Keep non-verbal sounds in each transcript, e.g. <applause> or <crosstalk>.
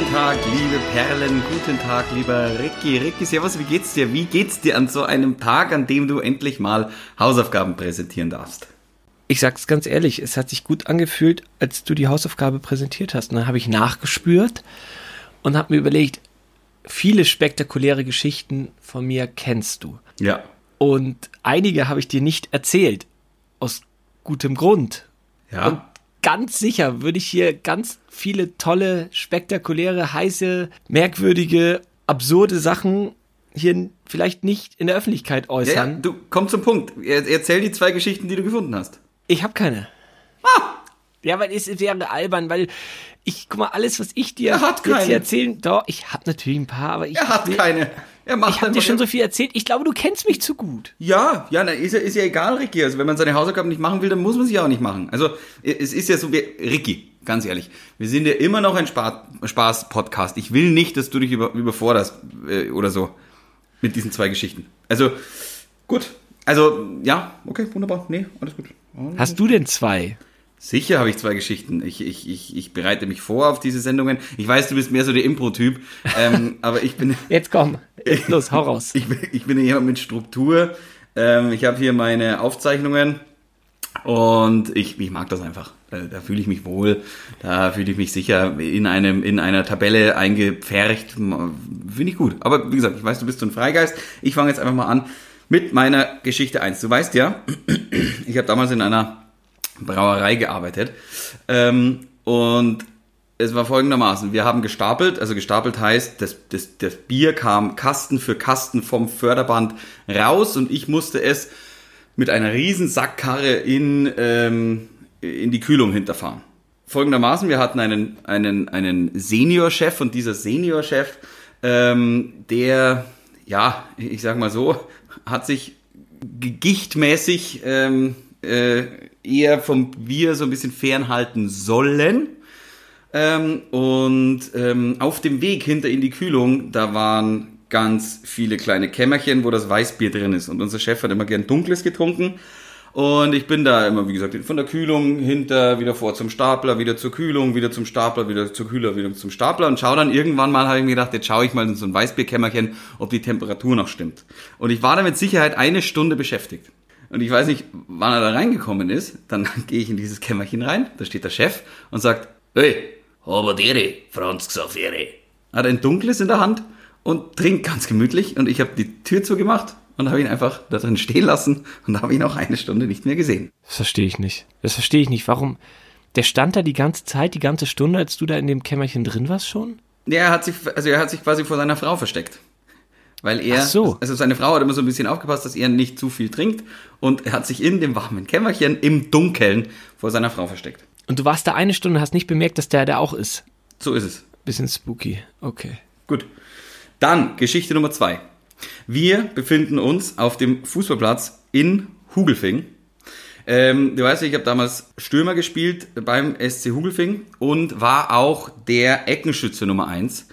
Guten Tag, liebe Perlen, guten Tag, lieber Ricky. Ricky, servus, wie geht's dir? Wie geht's dir an so einem Tag, an dem du endlich mal Hausaufgaben präsentieren darfst? Ich sag's ganz ehrlich, es hat sich gut angefühlt, als du die Hausaufgabe präsentiert hast. Und dann habe ich nachgespürt und habe mir überlegt, viele spektakuläre Geschichten von mir kennst du. Ja. Und einige habe ich dir nicht erzählt. Aus gutem Grund. Ja. Und ganz sicher würde ich hier ganz viele tolle, spektakuläre, heiße, merkwürdige, absurde Sachen hier vielleicht nicht in der Öffentlichkeit ja, äußern. ja, du komm zum Punkt. Er, erzähl die zwei Geschichten, die du gefunden hast. Ich habe keine. Ah! Ja, weil es wäre albern, weil ich, guck mal, alles, was ich dir Er hat jetzt hier erzählen, doch, ich habe natürlich ein paar, aber ich, Er hat will- keine. Er macht ich habe dir schon so viel erzählt. Ich glaube, du kennst mich zu gut. Ja, ja, na, ist ja, ist ja egal, Ricky. Also wenn man seine Hausaufgaben nicht machen will, dann muss man sie auch nicht machen. Also es ist ja so, wir, Ricky, ganz ehrlich, wir sind ja immer noch ein Spa- Spaß-Podcast. Ich will nicht, dass du dich über, überforderst äh, oder so mit diesen zwei Geschichten. Also gut, also ja, okay, wunderbar, nee, alles gut. Hast du denn zwei? Sicher habe ich zwei Geschichten. Ich, ich, ich, ich bereite mich vor auf diese Sendungen. Ich weiß, du bist mehr so der Impro-Typ, ähm, <laughs> aber ich bin Jetzt komm, jetzt los, hau raus. ich bin, ich bin jemand mit Struktur. Ähm, ich habe hier meine Aufzeichnungen und ich, ich mag das einfach. Da, da fühle ich mich wohl, da fühle ich mich sicher in einem in einer Tabelle eingepfercht. Finde ich gut. Aber wie gesagt, ich weiß, du bist so ein Freigeist. Ich fange jetzt einfach mal an mit meiner Geschichte 1. Du weißt ja, <clears throat> ich habe damals in einer Brauerei gearbeitet ähm, und es war folgendermaßen, wir haben gestapelt, also gestapelt heißt, das, das, das Bier kam Kasten für Kasten vom Förderband raus und ich musste es mit einer riesen Sackkarre in, ähm, in die Kühlung hinterfahren. Folgendermaßen, wir hatten einen, einen, einen Seniorchef und dieser Seniorchef, ähm, der, ja, ich sag mal so, hat sich gichtmäßig ähm, äh, eher vom Bier so ein bisschen fernhalten sollen. Ähm, und ähm, auf dem Weg hinter in die Kühlung, da waren ganz viele kleine Kämmerchen, wo das Weißbier drin ist. Und unser Chef hat immer gern Dunkles getrunken. Und ich bin da immer, wie gesagt, von der Kühlung hinter, wieder vor zum Stapler, wieder zur Kühlung, wieder zum Stapler, wieder zur Kühler, wieder zum Stapler und schau dann irgendwann mal, habe ich mir gedacht, jetzt schaue ich mal in so ein Weißbierkämmerchen, ob die Temperatur noch stimmt. Und ich war da mit Sicherheit eine Stunde beschäftigt. Und ich weiß nicht, wann er da reingekommen ist. Dann <laughs> gehe ich in dieses Kämmerchen rein, da steht der Chef und sagt, hey, aber dere, Franz Xavieri. Hat ein dunkles in der Hand und trinkt ganz gemütlich und ich habe die Tür zugemacht und habe ihn einfach da drin stehen lassen und habe ihn auch eine Stunde nicht mehr gesehen. Das verstehe ich nicht. Das verstehe ich nicht. Warum? Der stand da die ganze Zeit, die ganze Stunde, als du da in dem Kämmerchen drin warst schon? Ja, er hat sich, also er hat sich quasi vor seiner Frau versteckt. Weil er, Ach so. also seine Frau hat immer so ein bisschen aufgepasst, dass er nicht zu viel trinkt und er hat sich in dem warmen Kämmerchen im Dunkeln vor seiner Frau versteckt. Und du warst da eine Stunde und hast nicht bemerkt, dass der da auch ist. So ist es. Bisschen spooky. Okay. Gut. Dann Geschichte Nummer zwei. Wir befinden uns auf dem Fußballplatz in Hugelfing. Ähm, du weißt ja, ich habe damals Stürmer gespielt beim SC Hugelfing und war auch der Eckenschütze Nummer eins.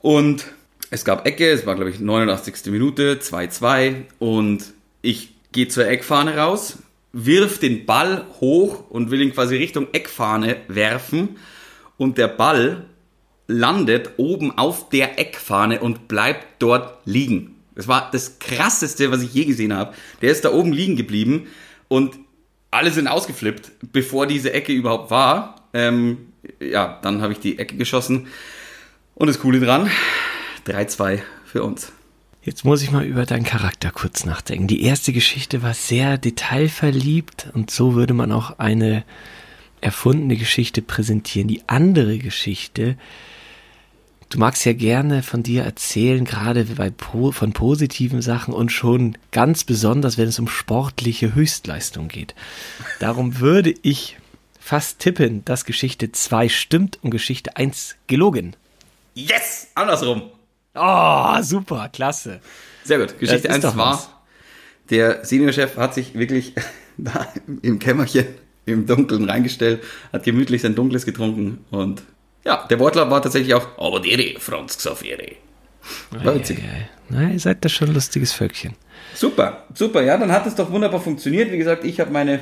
Und es gab Ecke, es war glaube ich 89. Minute, 2-2 und ich gehe zur Eckfahne raus, wirf den Ball hoch und will ihn quasi Richtung Eckfahne werfen und der Ball landet oben auf der Eckfahne und bleibt dort liegen. Das war das krasseste, was ich je gesehen habe. Der ist da oben liegen geblieben und alle sind ausgeflippt, bevor diese Ecke überhaupt war. Ähm, ja, dann habe ich die Ecke geschossen. Und das Coole dran, 3-2 für uns. Jetzt muss ich mal über deinen Charakter kurz nachdenken. Die erste Geschichte war sehr detailverliebt und so würde man auch eine erfundene Geschichte präsentieren. Die andere Geschichte, du magst ja gerne von dir erzählen, gerade bei von positiven Sachen und schon ganz besonders, wenn es um sportliche Höchstleistung geht. Darum würde ich fast tippen, dass Geschichte 2 stimmt und Geschichte 1 gelogen. Yes! Andersrum. Oh, super, klasse. Sehr gut. Geschichte Das ist 1 doch war, was. der Seniorchef hat sich wirklich <laughs> da im Kämmerchen im Dunkeln reingestellt, hat gemütlich sein Dunkles getrunken und ja, der Wortlaut war tatsächlich auch, aber dere, Franz Xavieri. War witzig. Eieiei. Na, ihr seid da schon ein lustiges Völkchen. Super, super, ja, dann hat es doch wunderbar funktioniert. Wie gesagt, ich habe meine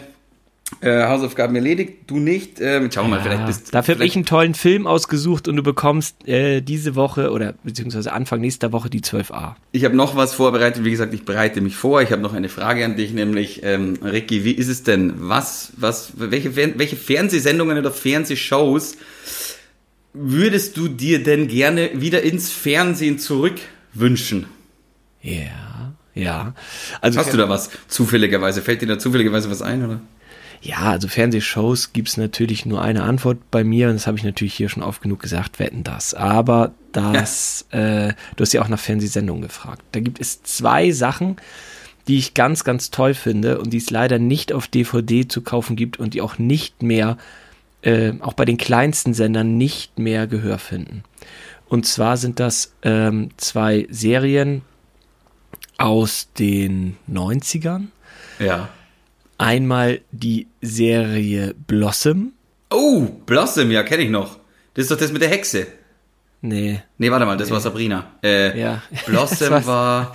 Äh, Hausaufgaben erledigt, du nicht. Ähm, schauen wir Ja, mal, vielleicht bist dafür habe ich einen tollen Film ausgesucht und du bekommst äh, diese Woche oder beziehungsweise Anfang nächster Woche die 12a. Ich habe noch was vorbereitet. Wie gesagt, ich bereite mich vor. Ich habe noch eine Frage an dich, nämlich ähm, Ricky, wie ist es denn? Was, was, welche, welche Fernsehsendungen oder Fernsehshows würdest du dir denn gerne wieder ins Fernsehen zurückwünschen? Ja, ja. Also Hast du da was zufälligerweise? Fällt dir da zufälligerweise was ein, oder? Ja, also Fernsehshows gibt's natürlich nur eine Antwort bei mir und das habe ich natürlich hier schon oft genug gesagt, wetten das. Aber das, <laughs> äh, du hast ja auch nach Fernsehsendungen gefragt. Da gibt es zwei Sachen, die ich ganz, ganz toll finde und die es leider nicht auf DVD zu kaufen gibt und die auch nicht mehr, äh, auch bei den kleinsten Sendern nicht mehr Gehör finden. Und zwar sind das ähm, zwei Serien aus den 90ern. Ja. Einmal die Serie Blossom. Oh, Blossom, ja, kenne ich noch. Das ist doch das mit der Hexe. Nee, Nee, warte mal, das war Sabrina. Äh, Ja. Blossom <laughs> war.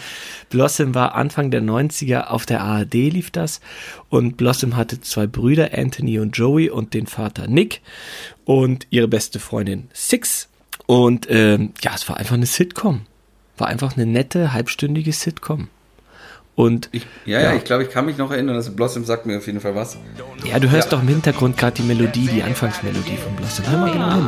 Blossom war Anfang der 90er, auf der ARD lief das. Und Blossom hatte zwei Brüder, Anthony und Joey, und den Vater Nick und ihre beste Freundin Six. Und ähm, ja, es war einfach eine Sitcom. War einfach eine nette, halbstündige Sitcom. Und Ich, ja, ja, ich glaube, ich kann mich noch erinnern. Also Blossom sagt mir auf jeden Fall was. ja, du hörst Ja. doch im Hintergrund gerade die Melodie, die Anfangsmelodie von Blossom. Hör mal genau hin.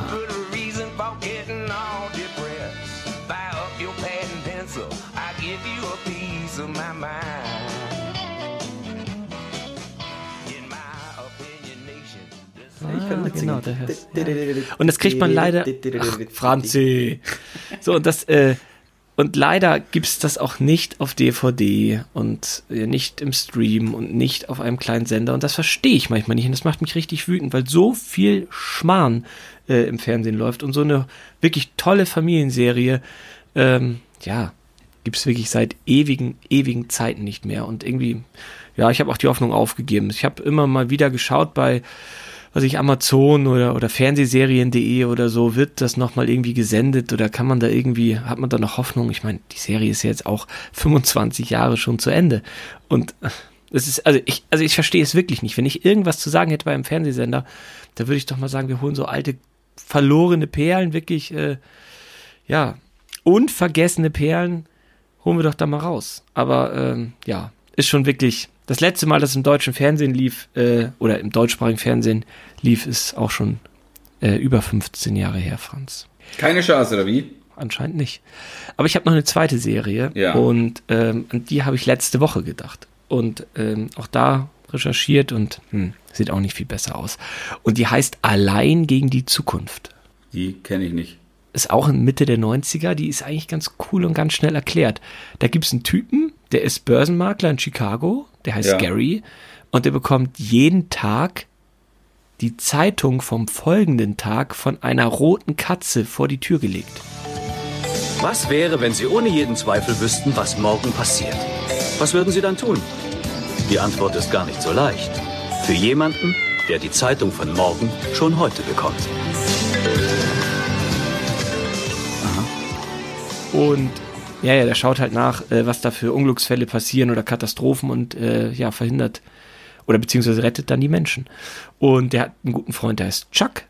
Ah, genau, der hörst, ja. Und das kriegt man leider. Ach, Franzi. So, und das, äh, und leider gibt's das auch nicht auf DVD und äh, nicht im Stream und nicht auf einem kleinen Sender. Und das verstehe ich manchmal nicht. Und das macht mich richtig wütend, weil so viel Schmarrn äh, im Fernsehen läuft und so eine wirklich tolle Familienserie, ähm, ja, gibt's wirklich seit ewigen, ewigen Zeiten nicht mehr. Und irgendwie, ja, ich habe auch die Hoffnung aufgegeben. Ich habe immer mal wieder geschaut bei was ich Amazon oder oder Fernsehserien.de oder so wird das noch mal irgendwie gesendet oder kann man da irgendwie hat man da noch Hoffnung? Ich meine, die Serie ist ja jetzt auch 25 Jahre schon zu Ende und äh, es ist also ich also ich verstehe es wirklich nicht. Wenn ich irgendwas zu sagen hätte bei einem Fernsehsender, da würde ich doch mal sagen, wir holen so alte verlorene Perlen wirklich äh, ja unvergessene Perlen holen wir doch da mal raus. Aber ähm, ja, ist schon wirklich das letzte Mal, dass es im deutschen Fernsehen lief, äh, oder im deutschsprachigen Fernsehen lief, ist auch schon äh, über 15 Jahre her, Franz. Keine Chance, oder wie? Anscheinend nicht. Aber ich habe noch eine zweite Serie Ja. und ähm, an die habe ich letzte Woche gedacht. Und ähm, auch da recherchiert und hm, sieht auch nicht viel besser aus. Und die heißt Allein gegen die Zukunft Die kenne ich nicht. ist auch in Mitte der 90er, die ist eigentlich ganz cool und ganz schnell erklärt. Da gibt es einen Typen, der ist Börsenmakler in Chicago, der heißt Ja. Gary, und der bekommt jeden Tag die Zeitung vom folgenden Tag von einer roten Katze vor die Tür gelegt. Was wäre, wenn Sie ohne jeden Zweifel wüssten, was morgen passiert? Was würden Sie dann tun? Die Antwort ist gar nicht so leicht. Für jemanden, der die Zeitung von morgen schon heute bekommt. Und ja, ja, der schaut halt nach, äh, was da für Unglücksfälle passieren oder Katastrophen und äh, ja, verhindert oder beziehungsweise rettet dann die Menschen. Und der hat einen guten Freund, der heißt Chuck.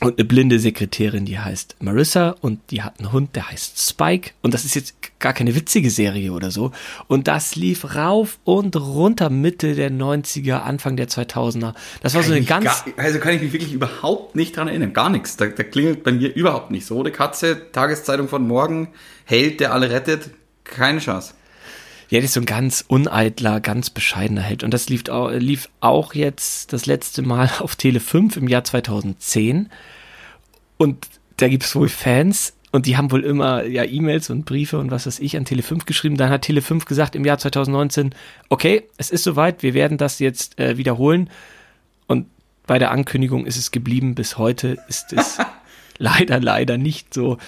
Und eine blinde Sekretärin, die heißt Marissa und die hat einen Hund, der heißt Spike. Und das ist jetzt gar keine witzige Serie oder so. Und das lief rauf und runter Mitte der 90er, Anfang der 2000er. Das war so eine Kann ganz, Gar, also kann ich mich wirklich überhaupt nicht dran erinnern. Gar nichts. Da, da klingelt bei mir überhaupt nicht. So, Rote Katze, Tageszeitung von morgen, Held, der alle rettet. Keine Chance. Ja, das ist so ein ganz uneitler, ganz bescheidener Held. Und das lief auch, lief auch jetzt das letzte Mal <laughs> auf Tele 5 im Jahr 2010. Und da gibt es wohl Fans und die haben wohl immer ja E-Mails und Briefe und was weiß ich an Tele 5 geschrieben. Dann hat Tele 5 gesagt im Jahr 2019, okay, es ist soweit, wir werden das jetzt äh, wiederholen. Und bei der Ankündigung ist es geblieben. Bis heute ist es <laughs> leider, leider nicht so,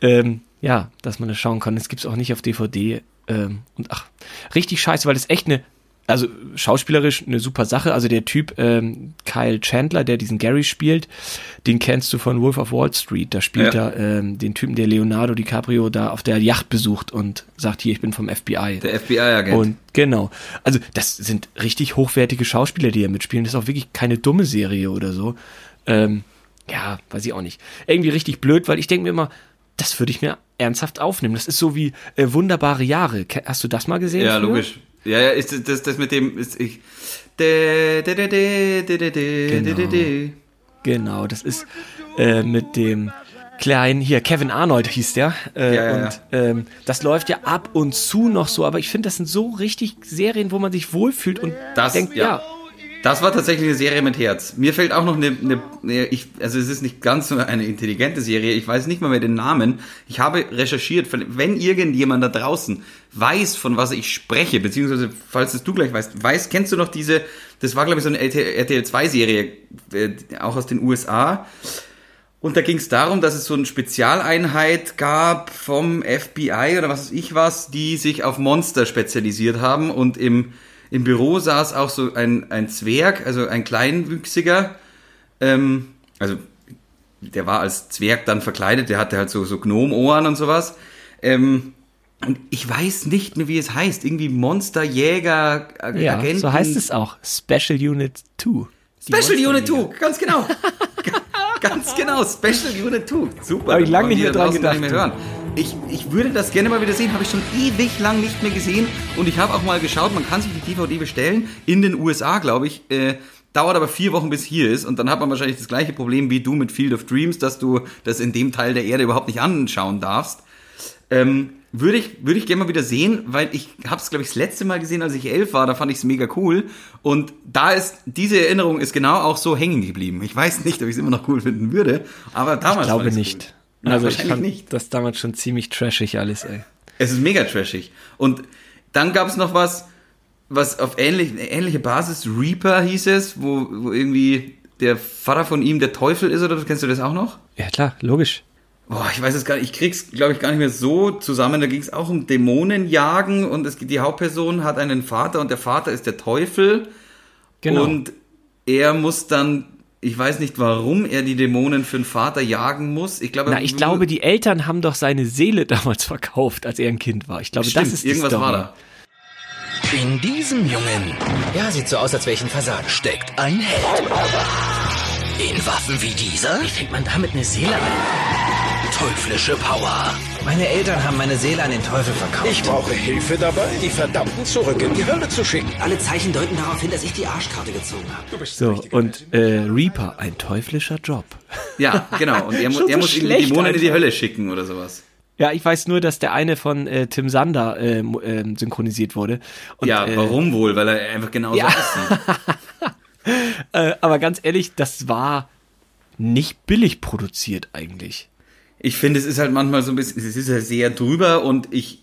ähm, ja, dass man das schauen kann. Es gibt es auch nicht auf DVD. Ähm, und ach, richtig scheiße, weil das echt eine also schauspielerisch eine super Sache. Also der Typ ähm, Kyle Chandler, der diesen Gary spielt, den kennst du von Wolf of Wall Street. Da spielt Ja. er ähm, den Typen, der Leonardo DiCaprio da auf der Yacht besucht und sagt, hier, ich bin vom FBI. Der FBI-Agent. Und genau. Also das sind richtig hochwertige Schauspieler, die hier mitspielen. Das ist auch wirklich keine dumme Serie oder so. Ähm, ja, weiß ich auch nicht. Irgendwie richtig blöd, weil ich denke mir immer, das würde ich mir ernsthaft aufnehmen. Das ist so wie äh, wunderbare Jahre. Hast du das mal gesehen? Ja, früher? logisch. Ja, ja, ist das, das, mit dem ist ich genau. genau, das ist äh, mit dem kleinen hier Kevin Arnold hieß der äh, ja, ja, und ähm, das läuft ja ab und zu noch so, aber ich finde, das sind so richtig Serien, wo man sich wohlfühlt und das, denkt, ja. Das war tatsächlich eine Serie mit Herz. Mir fällt auch noch eine, eine, ich, also es ist nicht ganz so eine intelligente Serie. Ich weiß nicht mal mehr den Namen. Ich habe recherchiert, wenn irgendjemand da draußen weiß, von was ich spreche, beziehungsweise falls es du gleich weißt, weißt, kennst du noch diese, das war glaube ich so eine RTL 2 Serie, auch aus den USA. Und da ging es darum, dass es so eine Spezialeinheit gab vom FBI oder was weiß ich was, die sich auf Monster spezialisiert haben. Und im, im Büro saß auch so ein, ein Zwerg, also ein Kleinwüchsiger. Ähm, also der war als Zwerg dann verkleidet, der hatte halt so, so Gnomohren und sowas. Ähm, und ich weiß nicht mehr, wie es heißt. Irgendwie Monsterjäger, Ag ja Agenten. so heißt es auch. Special Unit 2. Die Special Unit Monsterjäger. 2, ganz genau. <laughs> ganz genau, Special Unit 2. Super. Hab ich lang wollen nicht mehr dran gar nicht gedacht. mehr hören. Ich, ich würde das gerne mal wieder sehen, habe ich schon ewig lang nicht mehr gesehen. Und ich habe auch mal geschaut, man kann sich die DVD bestellen, in den USA, glaube ich. Äh, dauert aber vier Wochen, bis hier ist. Und dann hat man wahrscheinlich das gleiche Problem wie du mit Field of Dreams, dass du das in dem Teil der Erde überhaupt nicht anschauen darfst. Ähm, würde ich, würde ich gerne mal wieder sehen, weil ich habe es, glaube ich, das letzte Mal gesehen, als ich elf war, da fand ich es mega cool. Und da ist, diese Erinnerung ist genau auch so hängen geblieben. Ich weiß nicht, ob ich es immer noch cool finden würde, aber damals Ich glaube nicht. Cool. Also ich wahrscheinlich fand nicht. das damals schon ziemlich trashig alles, ey. Es ist mega trashig. Und dann gab es noch was, was auf ähnlich, ähnliche Basis, Reaper hieß es, wo, wo irgendwie der Vater von ihm der Teufel ist, oder kennst du das auch noch? Ja klar, logisch. Boah, ich weiß es gar nicht, ich krieg's, glaube ich, gar nicht mehr so zusammen. Da ging es auch um Dämonenjagen und es, die Hauptperson hat einen Vater und der Vater ist der Teufel. Genau. Und er muss dann, ich weiß nicht, warum er die Dämonen für den Vater jagen muss. Ich glaube, Na, ich glaube, die Eltern haben doch seine Seele <laughs> damals verkauft, als er ein Kind war. Ich glaube, Stimmt, das ist die irgendwas Story. war da. In diesem Jungen, ja, sieht so aus, als ein Fasan, steckt ein Held. In Waffen wie dieser? Wie fängt man damit eine Seele ein? Teuflische Power. Meine Eltern haben meine Seele an den Teufel verkauft. Ich brauche Hilfe dabei, die Verdammten zurück in die Hölle zu schicken. Alle Zeichen deuten darauf hin, dass ich die Arschkarte gezogen habe. So, und äh, Reaper, ein teuflischer Job. Ja, genau. Und er, <laughs> mu er so muss schlecht Dämonen in die. Hölle schicken oder sowas. Ja, ich weiß nur, dass der eine von äh, Tim Sander äh, ähm, synchronisiert wurde. Und, ja, äh, warum wohl? Weil er einfach genauso Ja. aussieht. <laughs> Äh, aber ganz ehrlich, das war nicht billig produziert eigentlich. Ich finde, es ist halt manchmal so ein bisschen, es ist ja sehr drüber und ich,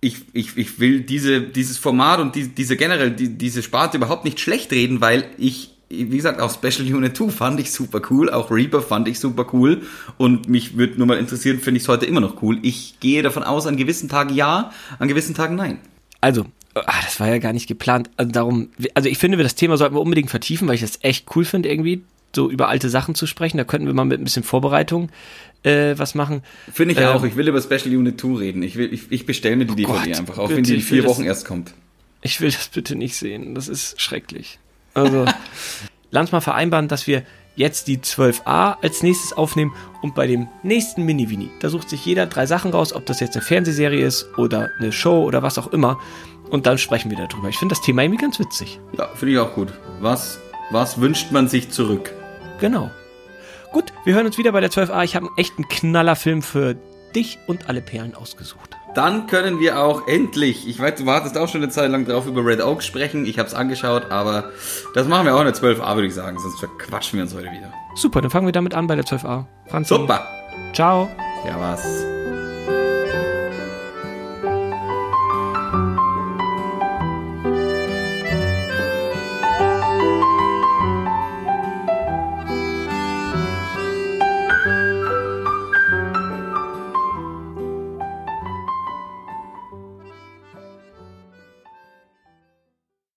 ich, ich, ich will diese, dieses Format und die, diese generell, die, diese Sparte überhaupt nicht schlecht reden, weil ich, wie gesagt, auch Special Unit 2 fand ich super cool, auch Reaper fand ich super cool und mich würde nur mal interessieren, finde ich es heute immer noch cool. Ich gehe davon aus, an gewissen Tagen ja, an gewissen Tagen nein. Also, ah, das war ja gar nicht geplant. Also darum, also ich finde, das Thema sollten wir unbedingt vertiefen, weil ich das echt cool finde, irgendwie so über alte Sachen zu sprechen. Da könnten wir mal mit ein bisschen Vorbereitung äh, was machen. Finde ich Ähm, auch. Ich will über Special Unit 2 reden. Ich, will, ich, ich bestelle mir die DVD Gott, einfach, auch bitte, wenn die in vier das- Wochen erst kommt. Ich will das bitte nicht sehen. Das ist schrecklich. Also, <laughs> lass mal vereinbaren, dass wir jetzt die 12a als nächstes aufnehmen und bei dem nächsten Mini-Vini, da sucht sich jeder drei Sachen raus, ob das jetzt eine Fernsehserie ist oder eine Show oder was auch immer. Und dann sprechen wir darüber. Ich finde das Thema irgendwie ganz witzig. Ja, finde ich auch gut. Was, was wünscht man sich zurück? Genau. Gut, wir hören uns wieder bei der 12a. Ich habe einen echten Knallerfilm für dich und alle Perlen ausgesucht. Dann können wir auch endlich, ich weiß, du wartest auch schon eine Zeit lang drauf, über Red Oak sprechen. Ich habe es angeschaut, aber das machen wir auch in der 12a, würde ich sagen. Sonst verquatschen wir uns heute wieder. Super, dann fangen wir damit an bei der 12a. Franz, Super. ciao. Ja, was?